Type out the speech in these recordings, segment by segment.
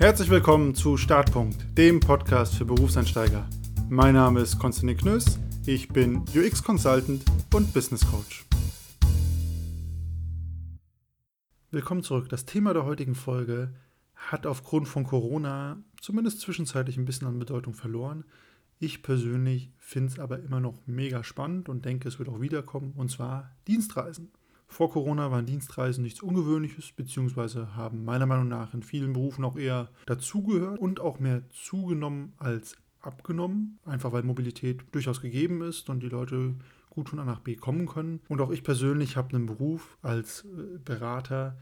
Herzlich willkommen zu Startpunkt, dem Podcast für Berufseinsteiger. Mein Name ist Konstantin Knöss, ich bin UX Consultant und Business Coach. Willkommen zurück. Das Thema der heutigen Folge hat aufgrund von Corona zumindest zwischenzeitlich ein bisschen an Bedeutung verloren. Ich persönlich finde es aber immer noch mega spannend und denke, es wird auch wiederkommen, und zwar Dienstreisen. Vor Corona waren Dienstreisen nichts Ungewöhnliches, beziehungsweise haben meiner Meinung nach in vielen Berufen auch eher dazugehört und auch mehr zugenommen als abgenommen, einfach weil Mobilität durchaus gegeben ist und die Leute gut von A nach B kommen können. Und auch ich persönlich habe einen Beruf als äh, Berater,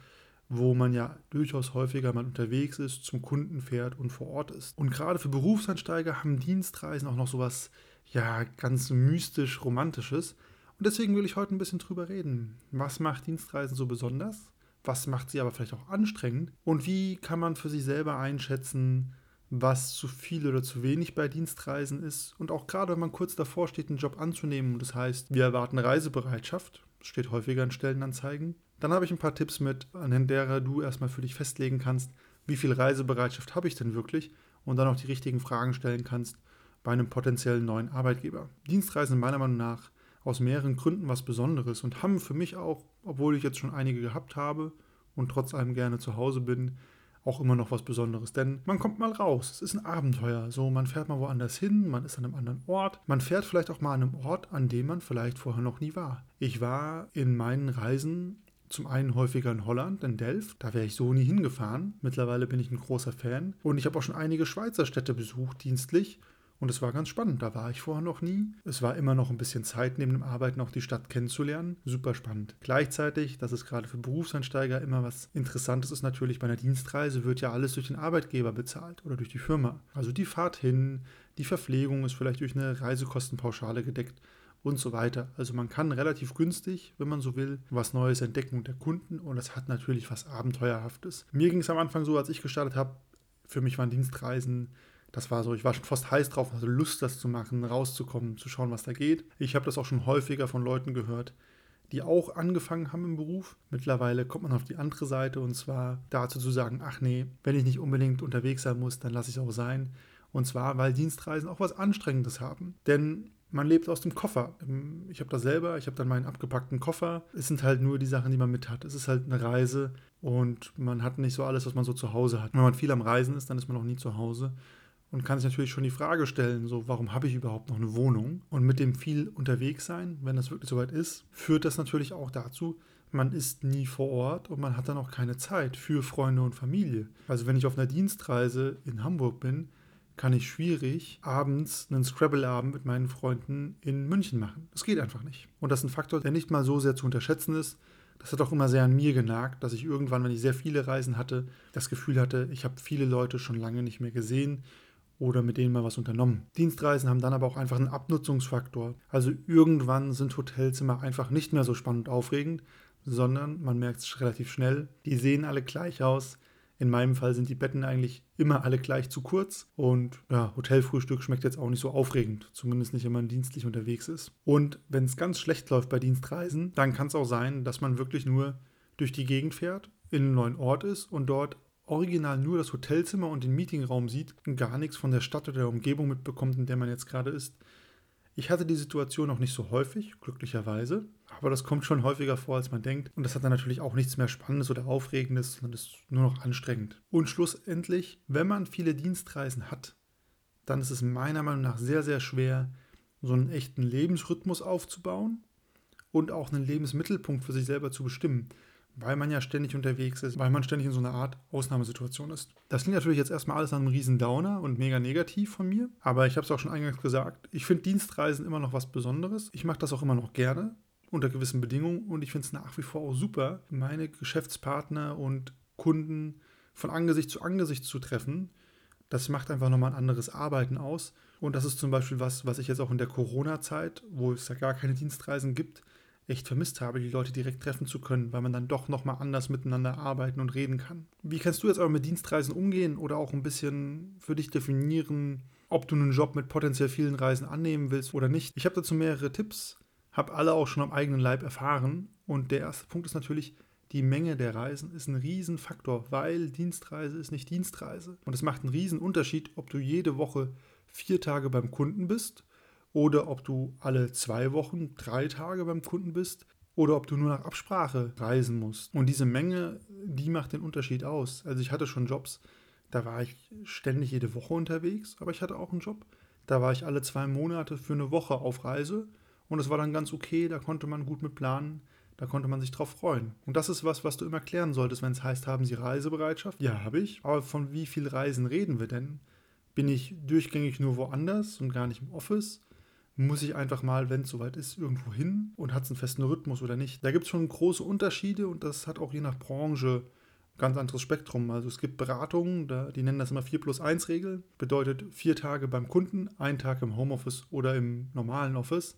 wo man ja durchaus häufiger mal unterwegs ist, zum Kunden fährt und vor Ort ist. Und gerade für Berufseinsteiger haben Dienstreisen auch noch sowas ja ganz mystisch romantisches, und deswegen will ich heute ein bisschen drüber reden. Was macht Dienstreisen so besonders? Was macht sie aber vielleicht auch anstrengend? Und wie kann man für sich selber einschätzen, was zu viel oder zu wenig bei Dienstreisen ist? Und auch gerade, wenn man kurz davor steht, einen Job anzunehmen und das heißt, wir erwarten Reisebereitschaft, steht häufiger in Stellenanzeigen, dann habe ich ein paar Tipps mit, anhand derer du erstmal für dich festlegen kannst, wie viel Reisebereitschaft habe ich denn wirklich und dann auch die richtigen Fragen stellen kannst bei einem potenziellen neuen Arbeitgeber. Dienstreisen meiner Meinung nach aus mehreren Gründen was Besonderes und haben für mich auch, obwohl ich jetzt schon einige gehabt habe und trotz allem gerne zu Hause bin, auch immer noch was Besonderes. Denn man kommt mal raus, es ist ein Abenteuer. So, man fährt mal woanders hin, man ist an einem anderen Ort. Man fährt vielleicht auch mal an einem Ort, an dem man vielleicht vorher noch nie war. Ich war in meinen Reisen zum einen häufiger in Holland, in Delft. Da wäre ich so nie hingefahren. Mittlerweile bin ich ein großer Fan. Und ich habe auch schon einige Schweizer Städte besucht, dienstlich. Und es war ganz spannend. Da war ich vorher noch nie. Es war immer noch ein bisschen Zeit, neben dem Arbeiten auch die Stadt kennenzulernen. Super spannend. Gleichzeitig, das ist gerade für Berufseinsteiger immer was Interessantes ist, natürlich bei einer Dienstreise wird ja alles durch den Arbeitgeber bezahlt oder durch die Firma. Also die Fahrt hin, die Verpflegung ist vielleicht durch eine Reisekostenpauschale gedeckt und so weiter. Also man kann relativ günstig, wenn man so will, was Neues entdecken der Kunden und das hat natürlich was Abenteuerhaftes. Mir ging es am Anfang so, als ich gestartet habe, für mich waren Dienstreisen das war so, ich war schon fast heiß drauf, hatte Lust, das zu machen, rauszukommen, zu schauen, was da geht. Ich habe das auch schon häufiger von Leuten gehört, die auch angefangen haben im Beruf. Mittlerweile kommt man auf die andere Seite und zwar dazu zu sagen, ach nee, wenn ich nicht unbedingt unterwegs sein muss, dann lasse ich es auch sein. Und zwar, weil Dienstreisen auch was Anstrengendes haben. Denn man lebt aus dem Koffer. Ich habe das selber, ich habe dann meinen abgepackten Koffer. Es sind halt nur die Sachen, die man mit hat. Es ist halt eine Reise und man hat nicht so alles, was man so zu Hause hat. Wenn man viel am Reisen ist, dann ist man auch nie zu Hause und kann sich natürlich schon die Frage stellen, so warum habe ich überhaupt noch eine Wohnung? Und mit dem viel unterwegs sein, wenn das wirklich soweit ist, führt das natürlich auch dazu, man ist nie vor Ort und man hat dann auch keine Zeit für Freunde und Familie. Also wenn ich auf einer Dienstreise in Hamburg bin, kann ich schwierig abends einen Scrabble-Abend mit meinen Freunden in München machen. Das geht einfach nicht. Und das ist ein Faktor, der nicht mal so sehr zu unterschätzen ist. Das hat auch immer sehr an mir genagt, dass ich irgendwann, wenn ich sehr viele Reisen hatte, das Gefühl hatte, ich habe viele Leute schon lange nicht mehr gesehen oder mit denen mal was unternommen. Dienstreisen haben dann aber auch einfach einen Abnutzungsfaktor. Also irgendwann sind Hotelzimmer einfach nicht mehr so spannend und aufregend, sondern man merkt es relativ schnell, die sehen alle gleich aus. In meinem Fall sind die Betten eigentlich immer alle gleich zu kurz und ja, Hotelfrühstück schmeckt jetzt auch nicht so aufregend, zumindest nicht, wenn man dienstlich unterwegs ist. Und wenn es ganz schlecht läuft bei Dienstreisen, dann kann es auch sein, dass man wirklich nur durch die Gegend fährt, in einem neuen Ort ist und dort original nur das Hotelzimmer und den Meetingraum sieht und gar nichts von der Stadt oder der Umgebung mitbekommt, in der man jetzt gerade ist. Ich hatte die Situation auch nicht so häufig, glücklicherweise, aber das kommt schon häufiger vor, als man denkt. Und das hat dann natürlich auch nichts mehr Spannendes oder Aufregendes, sondern ist nur noch anstrengend. Und schlussendlich, wenn man viele Dienstreisen hat, dann ist es meiner Meinung nach sehr, sehr schwer, so einen echten Lebensrhythmus aufzubauen und auch einen Lebensmittelpunkt für sich selber zu bestimmen weil man ja ständig unterwegs ist, weil man ständig in so einer Art Ausnahmesituation ist. Das klingt natürlich jetzt erstmal alles an einem riesen Downer und mega negativ von mir, aber ich habe es auch schon eingangs gesagt, ich finde Dienstreisen immer noch was Besonderes. Ich mache das auch immer noch gerne unter gewissen Bedingungen und ich finde es nach wie vor auch super, meine Geschäftspartner und Kunden von Angesicht zu Angesicht zu treffen. Das macht einfach nochmal ein anderes Arbeiten aus. Und das ist zum Beispiel was, was ich jetzt auch in der Corona-Zeit, wo es ja gar keine Dienstreisen gibt, echt vermisst habe, die Leute direkt treffen zu können, weil man dann doch nochmal anders miteinander arbeiten und reden kann. Wie kannst du jetzt aber mit Dienstreisen umgehen oder auch ein bisschen für dich definieren, ob du einen Job mit potenziell vielen Reisen annehmen willst oder nicht? Ich habe dazu mehrere Tipps, habe alle auch schon am eigenen Leib erfahren und der erste Punkt ist natürlich, die Menge der Reisen ist ein Riesenfaktor, weil Dienstreise ist nicht Dienstreise. Und es macht einen riesen Unterschied, ob du jede Woche vier Tage beim Kunden bist oder ob du alle zwei Wochen drei Tage beim Kunden bist oder ob du nur nach Absprache reisen musst. Und diese Menge, die macht den Unterschied aus. Also ich hatte schon Jobs, da war ich ständig jede Woche unterwegs, aber ich hatte auch einen Job, da war ich alle zwei Monate für eine Woche auf Reise und es war dann ganz okay, da konnte man gut mit planen, da konnte man sich drauf freuen. Und das ist was, was du immer klären solltest, wenn es heißt, haben Sie Reisebereitschaft? Ja, habe ich. Aber von wie viel Reisen reden wir denn? Bin ich durchgängig nur woanders und gar nicht im Office? Muss ich einfach mal, wenn es soweit ist, irgendwo hin und hat es einen festen Rhythmus oder nicht? Da gibt es schon große Unterschiede und das hat auch je nach Branche ganz anderes Spektrum. Also es gibt Beratungen, die nennen das immer 4 plus 1 Regel. Bedeutet vier Tage beim Kunden, ein Tag im Homeoffice oder im normalen Office.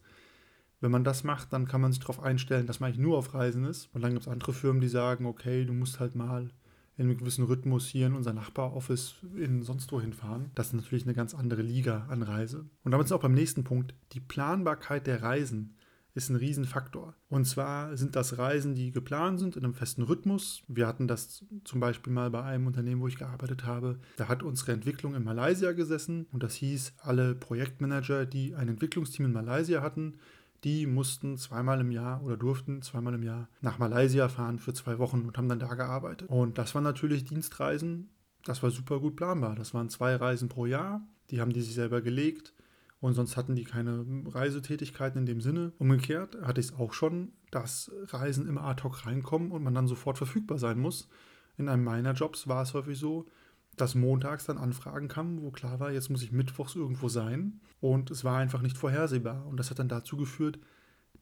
Wenn man das macht, dann kann man sich darauf einstellen, dass man eigentlich nur auf Reisen ist. Und dann gibt es andere Firmen, die sagen, okay, du musst halt mal in einem gewissen Rhythmus hier in unser Nachbaroffice in sonst wohin fahren. Das ist natürlich eine ganz andere Liga an Reise. Und damit sind wir auch beim nächsten Punkt. Die Planbarkeit der Reisen ist ein Riesenfaktor. Und zwar sind das Reisen, die geplant sind in einem festen Rhythmus. Wir hatten das zum Beispiel mal bei einem Unternehmen, wo ich gearbeitet habe. Da hat unsere Entwicklung in Malaysia gesessen und das hieß, alle Projektmanager, die ein Entwicklungsteam in Malaysia hatten, die mussten zweimal im Jahr oder durften zweimal im Jahr nach Malaysia fahren für zwei Wochen und haben dann da gearbeitet. Und das waren natürlich Dienstreisen, das war super gut planbar. Das waren zwei Reisen pro Jahr, die haben die sich selber gelegt und sonst hatten die keine Reisetätigkeiten in dem Sinne. Umgekehrt hatte ich es auch schon, dass Reisen immer ad hoc reinkommen und man dann sofort verfügbar sein muss. In einem meiner Jobs war es häufig so, dass montags dann Anfragen kamen, wo klar war, jetzt muss ich mittwochs irgendwo sein. Und es war einfach nicht vorhersehbar. Und das hat dann dazu geführt,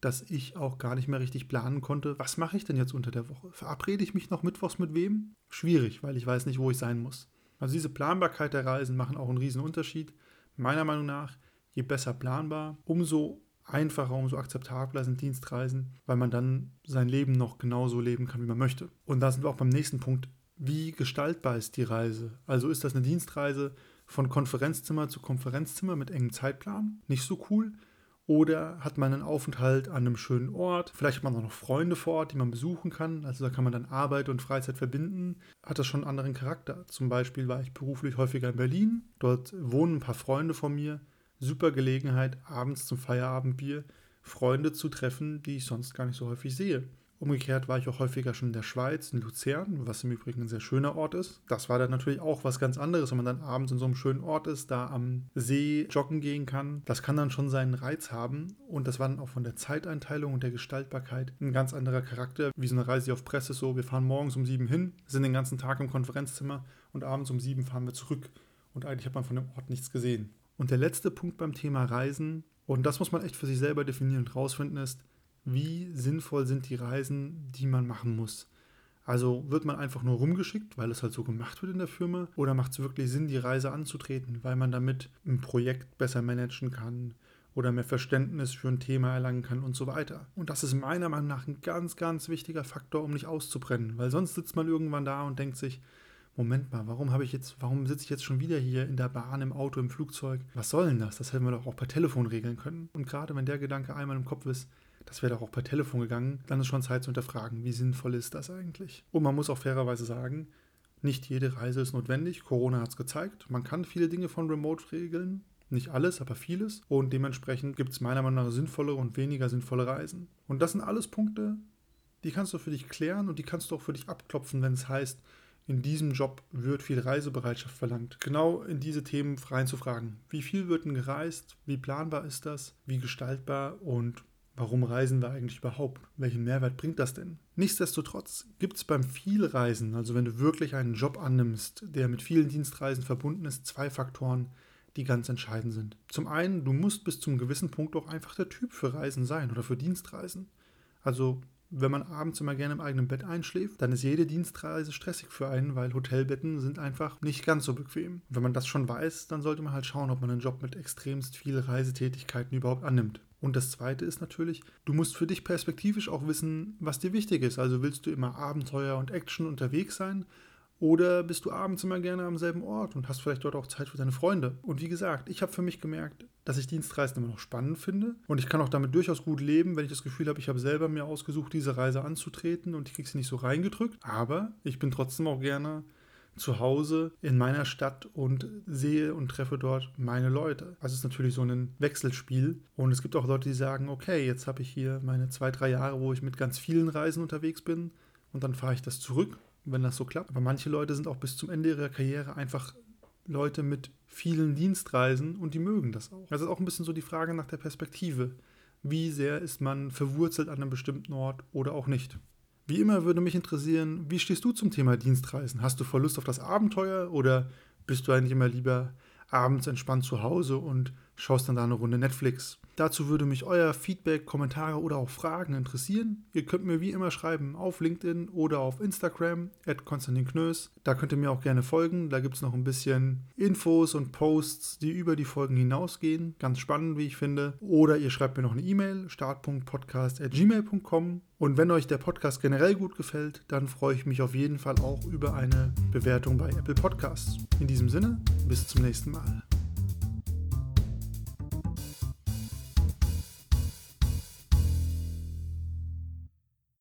dass ich auch gar nicht mehr richtig planen konnte, was mache ich denn jetzt unter der Woche? Verabrede ich mich noch mittwochs mit wem? Schwierig, weil ich weiß nicht, wo ich sein muss. Also diese Planbarkeit der Reisen machen auch einen riesen Unterschied. Meiner Meinung nach, je besser planbar, umso einfacher, umso akzeptabler sind Dienstreisen, weil man dann sein Leben noch genauso leben kann, wie man möchte. Und da sind wir auch beim nächsten Punkt. Wie gestaltbar ist die Reise? Also ist das eine Dienstreise von Konferenzzimmer zu Konferenzzimmer mit engem Zeitplan? Nicht so cool. Oder hat man einen Aufenthalt an einem schönen Ort? Vielleicht hat man auch noch Freunde vor Ort, die man besuchen kann. Also da kann man dann Arbeit und Freizeit verbinden. Hat das schon einen anderen Charakter. Zum Beispiel war ich beruflich häufiger in Berlin. Dort wohnen ein paar Freunde von mir. Super Gelegenheit, abends zum Feierabendbier Freunde zu treffen, die ich sonst gar nicht so häufig sehe. Umgekehrt war ich auch häufiger schon in der Schweiz, in Luzern, was im Übrigen ein sehr schöner Ort ist. Das war dann natürlich auch was ganz anderes, wenn man dann abends in so einem schönen Ort ist, da am See joggen gehen kann. Das kann dann schon seinen Reiz haben und das war dann auch von der Zeiteinteilung und der Gestaltbarkeit ein ganz anderer Charakter, wie so eine Reise auf Presse so. Wir fahren morgens um sieben hin, sind den ganzen Tag im Konferenzzimmer und abends um sieben fahren wir zurück und eigentlich hat man von dem Ort nichts gesehen. Und der letzte Punkt beim Thema Reisen, und das muss man echt für sich selber definieren und rausfinden, ist, wie sinnvoll sind die Reisen, die man machen muss. Also wird man einfach nur rumgeschickt, weil es halt so gemacht wird in der Firma, oder macht es wirklich Sinn, die Reise anzutreten, weil man damit ein Projekt besser managen kann oder mehr Verständnis für ein Thema erlangen kann und so weiter. Und das ist meiner Meinung nach ein ganz, ganz wichtiger Faktor, um nicht auszubrennen, weil sonst sitzt man irgendwann da und denkt sich, Moment mal, warum habe ich jetzt, warum sitze ich jetzt schon wieder hier in der Bahn, im Auto, im Flugzeug? Was soll denn das? Das hätten wir doch auch per Telefon regeln können. Und gerade wenn der Gedanke einmal im Kopf ist, das wäre doch auch per Telefon gegangen, dann ist schon Zeit zu hinterfragen, wie sinnvoll ist das eigentlich? Und man muss auch fairerweise sagen, nicht jede Reise ist notwendig. Corona hat es gezeigt. Man kann viele Dinge von Remote regeln. Nicht alles, aber vieles. Und dementsprechend gibt es meiner Meinung nach sinnvollere und weniger sinnvolle Reisen. Und das sind alles Punkte, die kannst du für dich klären und die kannst du auch für dich abklopfen, wenn es heißt, in diesem Job wird viel Reisebereitschaft verlangt. Genau in diese Themen reinzufragen. Wie viel wird denn gereist? Wie planbar ist das? Wie gestaltbar? Und Warum reisen wir eigentlich überhaupt? Welchen Mehrwert bringt das denn? Nichtsdestotrotz gibt es beim Vielreisen, also wenn du wirklich einen Job annimmst, der mit vielen Dienstreisen verbunden ist, zwei Faktoren, die ganz entscheidend sind. Zum einen, du musst bis zum gewissen Punkt auch einfach der Typ für Reisen sein oder für Dienstreisen. Also wenn man abends immer gerne im eigenen Bett einschläft, dann ist jede Dienstreise stressig für einen, weil Hotelbetten sind einfach nicht ganz so bequem. Und wenn man das schon weiß, dann sollte man halt schauen, ob man einen Job mit extremst viel Reisetätigkeiten überhaupt annimmt. Und das Zweite ist natürlich, du musst für dich perspektivisch auch wissen, was dir wichtig ist. Also willst du immer Abenteuer und Action unterwegs sein Oder bist du abends immer gerne am selben Ort und hast vielleicht dort auch Zeit für deine Freunde? Und wie gesagt, ich habe für mich gemerkt, dass ich Dienstreisen immer noch spannend finde. Und ich kann auch damit durchaus gut leben, wenn ich das Gefühl habe, ich habe selber mir ausgesucht, diese Reise anzutreten und ich kriege sie nicht so reingedrückt. Aber ich bin trotzdem auch gerne zu Hause in meiner Stadt und sehe und treffe dort meine Leute. Also es ist natürlich so ein Wechselspiel. Und es gibt auch Leute, die sagen, okay, jetzt habe ich hier meine zwei, drei Jahre, wo ich mit ganz vielen Reisen unterwegs bin und dann fahre ich das zurück, wenn das so klappt. Aber manche Leute sind auch bis zum Ende ihrer Karriere einfach Leute mit vielen Dienstreisen und die mögen das auch. Das ist auch ein bisschen so die Frage nach der Perspektive. Wie sehr ist man verwurzelt an einem bestimmten Ort oder auch nicht? Wie immer würde mich interessieren, wie stehst du zum Thema Dienstreisen? Hast du voll Lust auf das Abenteuer oder bist du eigentlich immer lieber abends entspannt zu Hause und schaust dann da eine Runde Netflix? Dazu würde mich euer Feedback, Kommentare oder auch Fragen interessieren. Ihr könnt mir wie immer schreiben auf LinkedIn oder auf Instagram, at Konstantin Knös. Da könnt ihr mir auch gerne folgen. Da gibt es noch ein bisschen Infos und Posts, die über die Folgen hinausgehen. Ganz spannend, wie ich finde. Oder ihr schreibt mir noch eine E-Mail, start.podcast.gmail.com. Und wenn euch der Podcast generell gut gefällt, dann freue ich mich auf jeden Fall auch über eine Bewertung bei Apple Podcasts. In diesem Sinne, bis zum nächsten Mal.